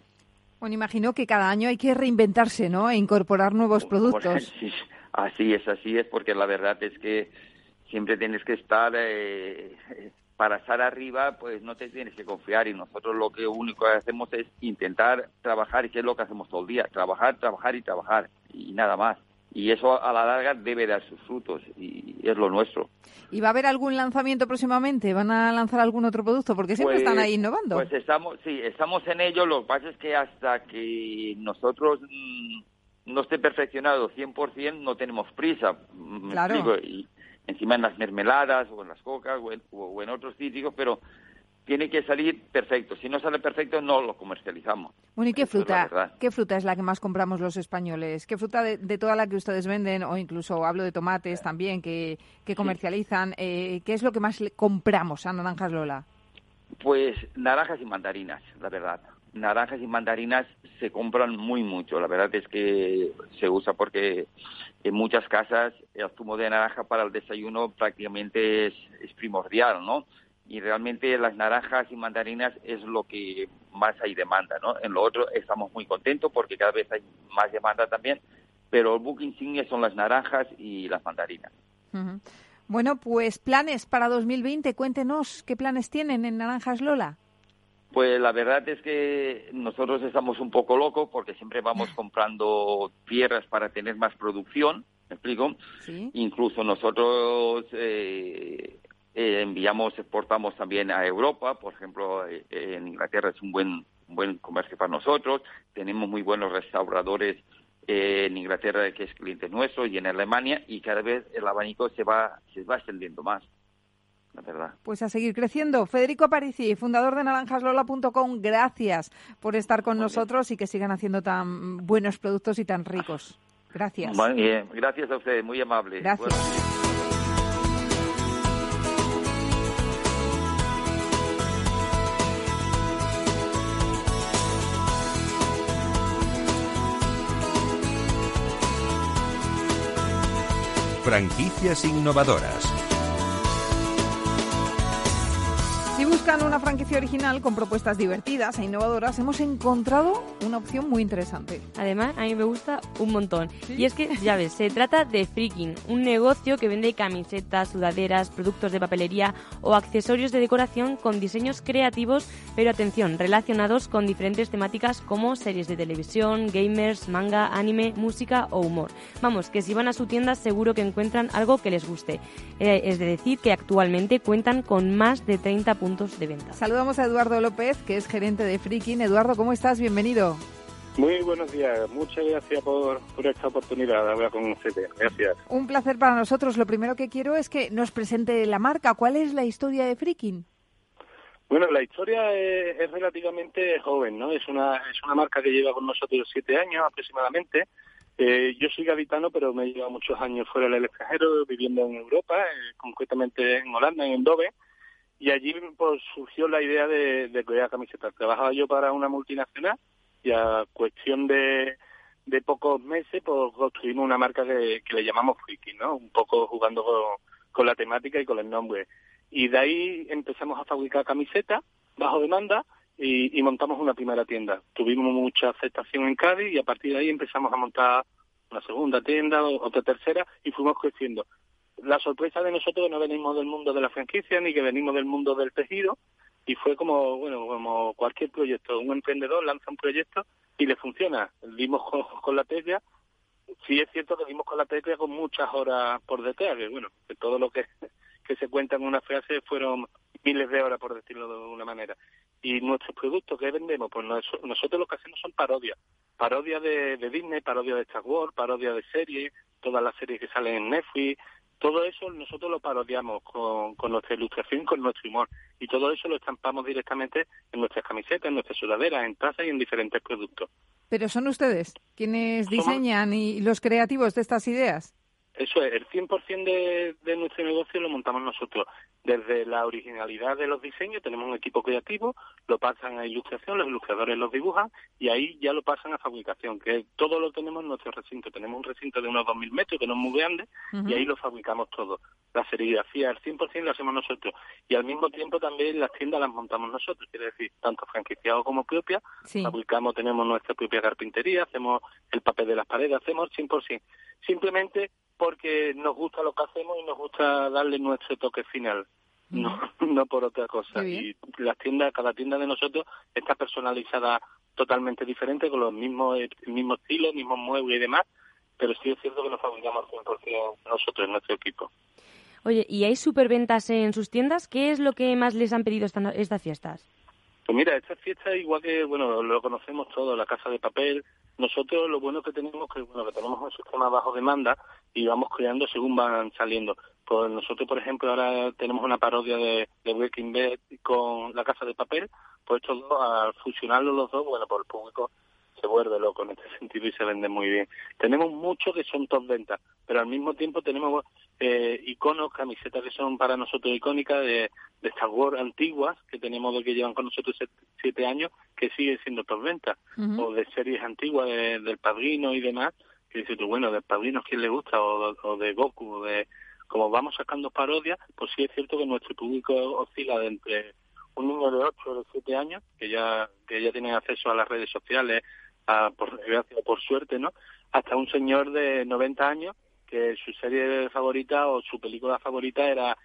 Bueno, imagino que cada año hay que reinventarse, ¿no? E incorporar nuevos productos. Sí, así es, así es, porque la verdad es que siempre tienes que estar eh, para estar arriba, pues no te tienes que confiar y nosotros lo que único que hacemos es intentar trabajar y que es lo que hacemos todo el día, trabajar, trabajar y trabajar y nada más y eso a la larga debe dar sus frutos y es lo nuestro. ¿Y va a haber algún lanzamiento próximamente? ¿Van a lanzar algún otro producto? Porque siempre están ahí pues, innovando. Pues estamos, sí, estamos en ello. Lo que pasa es que hasta que nosotros mm, no esté perfeccionado 100% no tenemos prisa. Claro. Y encima en las mermeladas o en las cocas o en, o en otros cítricos, pero tiene que salir perfecto. Si no sale perfecto, no lo comercializamos. Bueno, ¿y qué fruta? ¿Qué fruta es la que más compramos los españoles? ¿Qué fruta de, toda la que ustedes venden, o incluso hablo de tomates también, que, comercializan, eh, qué es lo que más compramos a Naranjas Lola? Pues naranjas y mandarinas, la verdad. Naranjas y mandarinas se compran muy mucho. La verdad es que se usa porque en muchas casas el zumo de naranja para el desayuno prácticamente es, es primordial, ¿no? Y realmente las naranjas y mandarinas es lo que más hay demanda, ¿no? En lo otro estamos muy contentos porque cada vez hay más demanda también, pero el book insignia son las naranjas y las mandarinas. Bueno, pues planes para 2020, cuéntenos qué planes tienen en Naranjas Lola. Pues la verdad es que nosotros estamos un poco locos porque siempre vamos comprando tierras para tener más producción, ¿me explico? Incluso nosotros eh, eh, enviamos, exportamos también a Europa, por ejemplo, eh, en Inglaterra es un buen, buen comercio para nosotros, tenemos muy buenos restauradores eh, en Inglaterra que es cliente nuestro y en Alemania y cada vez el abanico se va, se va extendiendo más. la verdad. Pues a seguir creciendo. Federico Aparici, fundador de naranjaslola.com, gracias por estar con nosotros y que sigan haciendo tan buenos productos y tan ricos. Gracias. Muy bien, gracias a ustedes, muy amable. Gracias. Franquicias innovadoras. Buscan una franquicia original con propuestas divertidas e innovadoras, hemos encontrado una opción muy interesante. Además, a mí me gusta un montón. Y es que, ya ves, se trata de Freaking, un negocio que vende camisetas, sudaderas, productos de papelería o accesorios de decoración con diseños creativos, pero atención, relacionados con diferentes temáticas como series de televisión, gamers, manga, anime, música o humor. Vamos, que si van a su tienda seguro que encuentran algo que les guste. Eh, es de decir, que actualmente cuentan con más de 30 puntos de venta. Saludamos a Eduardo López, que es gerente de Freaking. Eduardo, ¿cómo estás? Bienvenido. Muy buenos días. Muchas gracias por, por esta oportunidad de hablar con ustedes. Gracias. Un placer para nosotros. Lo primero que quiero es que nos presente la marca. ¿Cuál es la historia de Freaking? Bueno, la historia es, es, relativamente joven, ¿no? Es una, es una marca que lleva con nosotros siete años aproximadamente. Eh, yo soy gaditano, pero me he llevado muchos años fuera del extranjero, viviendo en Europa, eh, concretamente en Holanda, en Eindhoven y allí pues, surgió la idea de, de crear camisetas. Trabajaba yo para una multinacional y a cuestión de, pocos meses pues construimos una marca que, le llamamos Freaky, ¿no? Un poco jugando con, la temática y con el nombre. Y de ahí empezamos a fabricar camisetas bajo demanda y montamos una primera tienda. Tuvimos mucha aceptación en Cádiz y a partir de ahí empezamos a montar una segunda tienda, otra tercera y fuimos creciendo la sorpresa de nosotros no venimos del mundo de la franquicia ni que venimos del mundo del tejido y fue como bueno como cualquier proyecto un emprendedor lanza un proyecto y le funciona. Dimos con, la tecla sí es cierto que dimos con la tecla con muchas horas por detrás que bueno que todo lo que que se cuenta en una frase fueron miles de horas por decirlo de una manera. Y nuestros productos que vendemos pues nosotros lo que hacemos son parodias. Parodias de, de Disney parodias de Star Wars parodias de series todas las series que salen en Netflix todo eso nosotros lo parodiamos con, con nuestra ilustración, con nuestro humor. Y todo eso lo estampamos directamente en nuestras camisetas, en nuestras sudaderas, en tazas y en diferentes productos. Pero son ustedes quienes diseñan y los creativos de estas ideas. Eso es, el 100% de, de nuestro negocio lo montamos nosotros. Desde la originalidad de los diseños, tenemos un equipo creativo, lo pasan a ilustración, los ilustradores los dibujan y ahí ya lo pasan a fabricación, que todo lo tenemos en nuestro recinto. Tenemos un recinto de unos 2.000 metros, que no es muy grande, y ahí lo fabricamos todo. La serigrafía, el 100% lo hacemos nosotros. Y al mismo tiempo también las tiendas las montamos nosotros, quiere decir, tanto franquiciado como propia. Fabricamos, tenemos nuestra propia carpintería, hacemos el papel de las paredes, hacemos el 100%. Simplemente porque nos gusta lo que hacemos y nos gusta darle nuestro toque final. No, no por otra cosa. Y las tiendas, cada tienda de nosotros está personalizada totalmente diferente, con los mismos, el mismo estilo, mismos muebles y demás, pero sí es cierto que nos fabricamos 100% nosotros, en nuestro equipo. Oye, ¿y hay superventas en sus tiendas? ¿Qué es lo que más les han pedido estas fiestas? Pues mira, estas fiestas igual que, bueno, lo conocemos todos, la casa de papel, nosotros lo bueno que tenemos que bueno que tenemos un sistema bajo demanda y vamos creando según van saliendo. Pues nosotros, por ejemplo, ahora tenemos una parodia de, de Breaking Bad con La Casa de Papel, pues estos dos, al fusionarlos los dos, bueno, por el público se vuelve loco en este sentido y se vende muy bien. Tenemos muchos que son top ventas, pero al mismo tiempo tenemos eh, iconos, camisetas que son para nosotros icónicas de, de Star Wars antiguas, que tenemos de que llevan con nosotros siete años, que siguen siendo top ventas, o de series antiguas del Padrino y demás, que dices tú, bueno, del Padrino quién le gusta, o, o de Goku, de como vamos sacando parodias, pues sí es cierto que nuestro público oscila de entre un niño de 8 o de 7 años, que ya, que ya tienen acceso a las redes sociales, a, por desgracia por suerte, ¿no? Hasta un señor de 90 años que su serie favorita o su película favorita era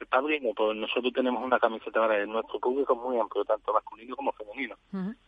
El Padrino. Pues nosotros tenemos una camiseta para nuestro público muy amplio, tanto masculino como femenino.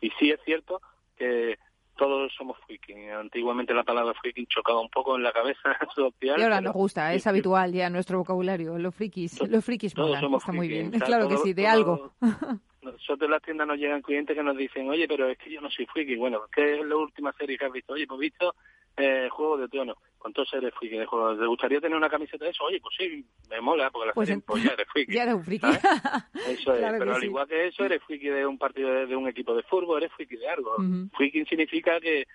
Y sí es cierto que todos somos freaking. Antiguamente la palabra freaking chocaba un poco en la cabeza social. Y ahora nos gusta, es habitual ya nuestro vocabulario. Los frikis, los frikis molan, está muy bien. claro que sí, de algo. nosotros en las tiendas nos llegan clientes que nos dicen, oye, pero es que yo no soy friki. Bueno, ¿qué es la última serie que has visto? Oye, pues he visto eh, Juego de Tronos. ¿Cuántos eres friki de juego? ¿Te gustaría tener una camiseta de eso? Oye, pues sí, me mola, porque la Pues, gente, pues ya eres friki. Ya era un friki. Eso es, Claro pero al sí. igual que eso, eres friki de un partido de, de un equipo de fútbol, eres friki de algo. Ujú. Friki significa que,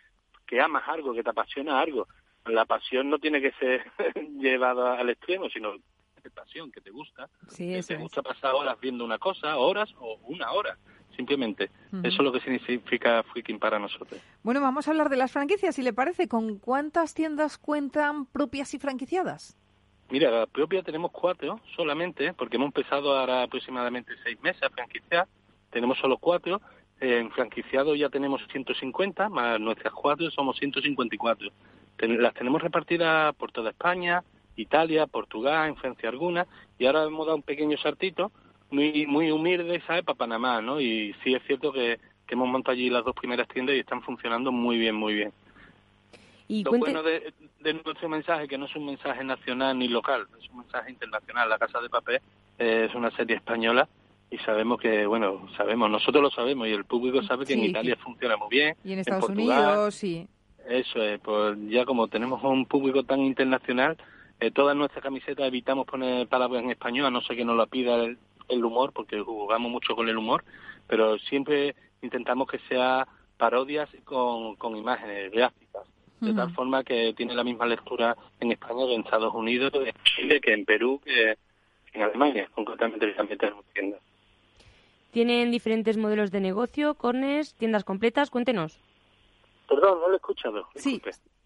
que amas algo, que te apasiona algo. La pasión no tiene que ser llevada al extremo, sino de pasión, que te gusta. Sí, que eso te es. gusta pasar horas viendo una cosa, horas o una hora, simplemente. Ujú. Eso es lo que significa freaking para nosotros. Bueno, vamos a hablar de las franquicias, si le parece. ¿Con cuántas tiendas cuentan propias y franquiciadas? Mira, la propia tenemos cuatro solamente, porque hemos empezado ahora aproximadamente seis meses a franquiciar. Tenemos solo cuatro. Eh, en franquiciado ya tenemos 150, más nuestras cuatro somos 154. Ten- las tenemos repartidas por toda España, Italia, Portugal, en Francia alguna, y ahora hemos dado un pequeño saltito, muy muy humilde, ¿sabes?, para Panamá, ¿no? Y sí es cierto que, que hemos montado allí las dos primeras tiendas y están funcionando muy bien, muy bien. Y Lo cuente- bueno de, de nuestro mensaje, que no es un mensaje nacional ni local, es un mensaje internacional. La Casa de Papel eh, es una serie española y sabemos que, bueno, sabemos, nosotros lo sabemos y el público sabe que en Italia que- funciona muy bien. Y en Estados Portugal, Unidos, sí. Eso es, pues ya como tenemos un público tan internacional, eh, todas nuestras camisetas evitamos poner palabras en español, a no ser que nos la pida el, el humor, porque jugamos mucho con el humor, pero siempre intentamos que sea parodias con, con imágenes gráficas, de tal forma que tiene la misma lectura en España que en Estados Unidos, en Chile, que en Perú, que en Alemania, concretamente que también tenemos tiendas. Tienen diferentes modelos de negocio, corners, tiendas completas. Cuéntenos. Perdón, no lo he escuchado. Sí.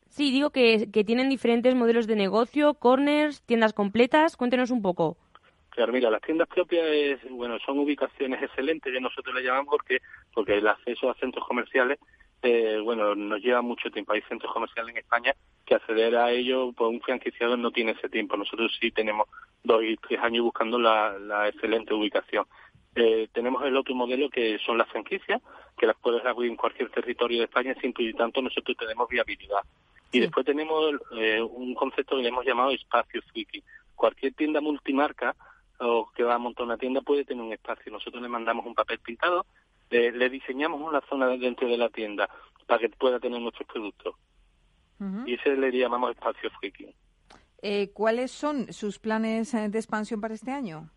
Sí, digo que, tienen diferentes modelos de negocio, corners, tiendas completas. Cuéntenos un poco. Claro, mira, las tiendas propias es, bueno, son ubicaciones excelentes que nosotros le llamamos porque porque el acceso a centros comerciales, eh, bueno, nos lleva mucho tiempo. Hay centros comerciales en España que acceder a ellos, pues un franquiciado no tiene ese tiempo. Nosotros sí tenemos dos y tres años buscando la, la excelente ubicación. Eh, tenemos el otro modelo que son las franquicias, que las puedes abrir en cualquier territorio de España, siempre y tanto nosotros tenemos viabilidad. Y después tenemos eh, un concepto que le hemos llamado espacio friki. Cualquier tienda multimarca o que va a montar una tienda puede tener un espacio. Nosotros le mandamos un papel pintado, le, le diseñamos una zona dentro de la tienda para que pueda tener nuestros productos. Y ese le llamamos espacio friki. Eh, ¿Cuáles son sus planes eh, de expansión para este año?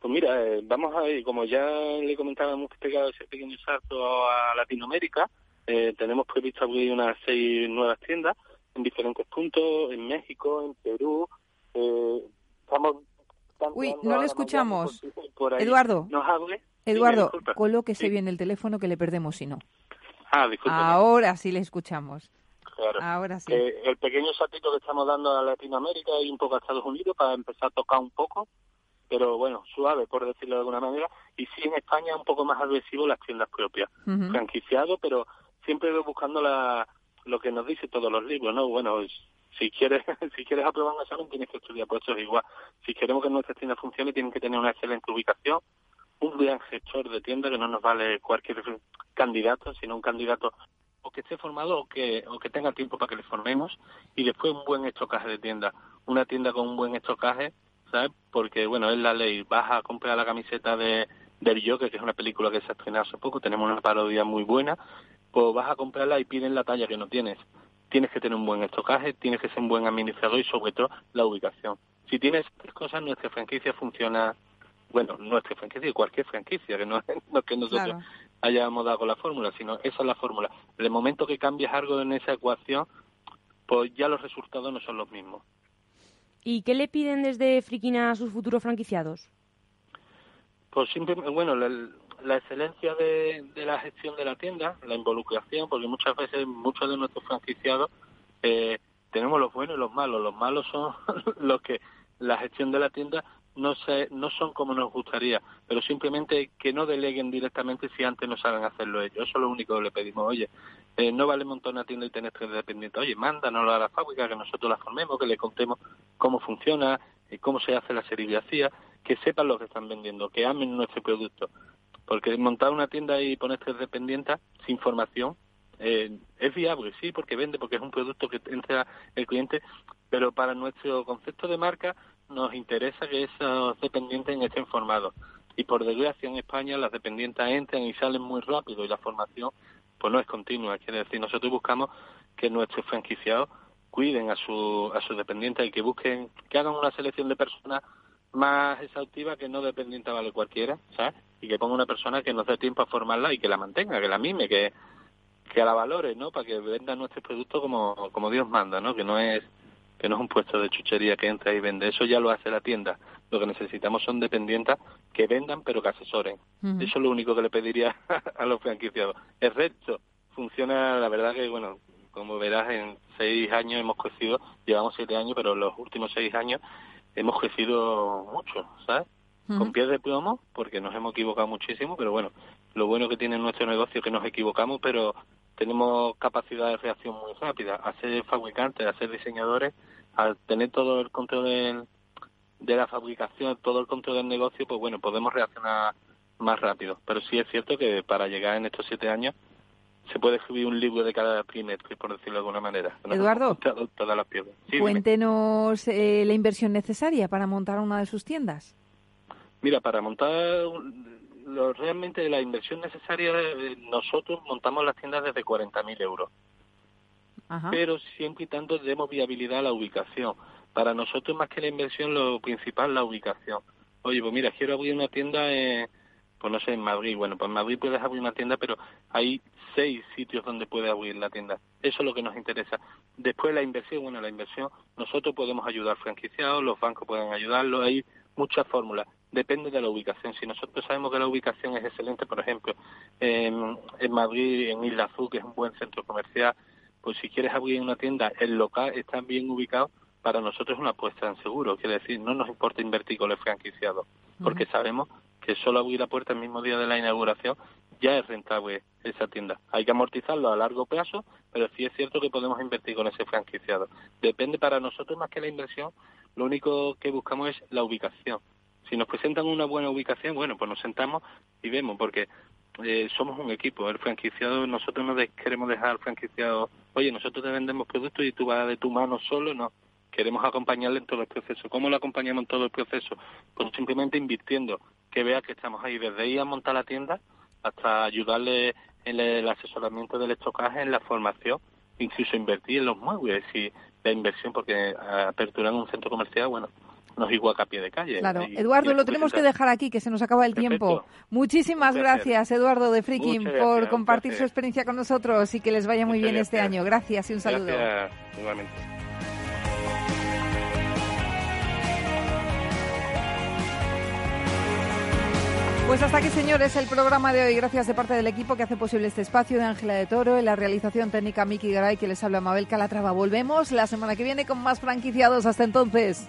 Pues mira, eh, vamos a ver, como ya le comentaba, hemos pegado ese pequeño salto a Latinoamérica. Eh, tenemos previsto abrir unas seis nuevas tiendas en diferentes puntos, en México, en Perú. Eh, estamos Uy, no le escuchamos. Por ahí Eduardo. ¿Nos hable? Eduardo, colóquese bien el teléfono que le perdemos si no. Ah, disculpe. Ahora sí le escuchamos. Claro. Ahora sí. Eh, el pequeño saltito que estamos dando a Latinoamérica y un poco a Estados Unidos para empezar a tocar un poco, pero bueno, suave, por decirlo de alguna manera. Y sí, en España un poco más agresivo las tiendas propias. Franquiciado, pero siempre buscando la, lo que nos dice todos los libros, ¿no? Bueno, si quieres si quieres aprobar un examen tienes que estudiar, pues eso es igual. Si queremos que nuestra tienda funcione, tienen que tener una excelente ubicación, un gran gestor de tienda que no nos vale cualquier candidato, sino un candidato o que esté formado o que, o que tenga tiempo para que le formemos y después un buen estocaje de tienda. Una tienda con un buen estocaje, ¿sabes? Porque, bueno, es la ley. Vas a comprar la camiseta de del Joker, que es una película que se ha estrenado hace poco, tenemos una parodia muy buena, pues vas a comprarla y piden la talla que no tienes. Tienes que tener un buen estocaje, tienes que ser un buen administrador y sobre todo la ubicación. Si tienes tres cosas, nuestra franquicia funciona, bueno, nuestra franquicia y cualquier franquicia, que no, no es que nosotros Claro. hayamos dado la fórmula, sino esa es la fórmula. En el momento que cambias algo en esa ecuación, pues ya los resultados no son los mismos. ¿Y qué le piden desde Frikina a sus futuros franquiciados? Pues siempre, bueno, la, la excelencia de, de la gestión de la tienda, la involucración, porque muchas veces muchos de nuestros franquiciados eh, tenemos los buenos y los malos. Los malos son los que la gestión de la tienda no se, no son como nos gustaría, pero simplemente que no deleguen directamente si antes no saben hacerlo ellos. Eso es lo único que le pedimos. Oye, eh, no vale montar una tienda y tener tres dependientes. Oye, mándanoslo a la fábrica, que nosotros la formemos, que le contemos cómo funciona, eh, cómo se hace la serigrafía, que sepan lo que están vendiendo, que amen nuestro producto. Porque montar una tienda y poner tres dependientes sin formación eh, es viable, sí, porque vende, porque es un producto que entra el cliente, pero para nuestro concepto de marca nos interesa que esos dependientes estén formados. Y por desgracia en España las dependientes entran y salen muy rápido y la formación pues no es continua. Quiere decir, nosotros buscamos que nuestros franquiciados cuiden a su a sus dependientes y que busquen que hagan una selección de personas más exhaustiva que no dependiente vale cualquiera, ¿sabes? Y que ponga una persona que nos dé tiempo a formarla y que la mantenga, que la mime, que, que la valore, ¿no? Para que venda nuestro producto como, como Dios manda, ¿no? Que no es que no es un puesto de chuchería que entra y vende, eso ya lo hace la tienda. Lo que necesitamos son dependientes que vendan pero que asesoren. Eso es lo único que le pediría a los franquiciados. El resto funciona, la verdad que, bueno, como verás, en seis años hemos crecido, llevamos siete años, pero los últimos seis años hemos crecido mucho, ¿sabes? Con pies de plomo, porque nos hemos equivocado muchísimo, pero bueno, lo bueno que tiene nuestro negocio es que nos equivocamos, pero tenemos capacidad de reacción muy rápida. A ser fabricantes, a ser diseñadores, al tener todo el control de, de la fabricación, todo el control del negocio, pues bueno, podemos reaccionar más rápido. Pero sí es cierto que para llegar en estos siete años se puede escribir un libro de cada trimestre, por decirlo de alguna manera. Eduardo, todas las cuéntenos eh, la inversión necesaria para montar una de sus tiendas. Mira, para montar lo, realmente la inversión necesaria, eh, nosotros montamos las tiendas desde 40.000 euros. Pero siempre y tanto demos viabilidad a la ubicación. Para nosotros, más que la inversión, lo principal la ubicación. Oye, pues mira, quiero abrir una tienda en pues no sé, en Madrid. Bueno, pues en Madrid puedes abrir una tienda, pero hay seis sitios donde puedes abrir la tienda. Eso es lo que nos interesa. Después la inversión, bueno, la inversión, nosotros podemos ayudar franquiciados, los bancos pueden ayudarlo, hay muchas fórmulas. Depende de la ubicación. Si nosotros sabemos que la ubicación es excelente, por ejemplo, en, en Madrid, en Isla Azul, que es un buen centro comercial, pues si quieres abrir una tienda, el local está bien ubicado, para nosotros es una apuesta en seguro. Quiere decir, no nos importa invertir con el franquiciado, porque sabemos que solo abrir la puerta el mismo día de la inauguración ya es rentable esa tienda. Hay que amortizarlo a largo plazo, pero sí es cierto que podemos invertir con ese franquiciado. Depende para nosotros más que la inversión, lo único que buscamos es la ubicación. Si nos presentan una buena ubicación, bueno, pues nos sentamos y vemos, porque eh, somos un equipo. El franquiciado, nosotros no queremos dejar al franquiciado, oye, nosotros te vendemos productos y tú vas de tu mano solo, no queremos acompañarle en todo el proceso. ¿Cómo lo acompañamos en todo el proceso? Pues simplemente invirtiendo, que vea que estamos ahí desde ir a montar la tienda hasta ayudarle en el asesoramiento del estocaje, en la formación, incluso invertir en los muebles y la inversión, porque aperturar un centro comercial, bueno, no es igual que a pie de calle. Claro, Eduardo, lo tenemos que dejar aquí, que se nos acaba el tiempo. Muchísimas gracias, Eduardo de Freaking, por compartir su experiencia con nosotros y que les vaya muy bien este año. Gracias y un saludo. Gracias, igualmente. Pues hasta aquí, señores, el programa de hoy. Gracias de parte del equipo que hace posible este espacio de Ángela de Toro, en la realización técnica Miki Garay, que les habla Mabel Calatrava. Volvemos la semana que viene con más franquiciados. Hasta entonces.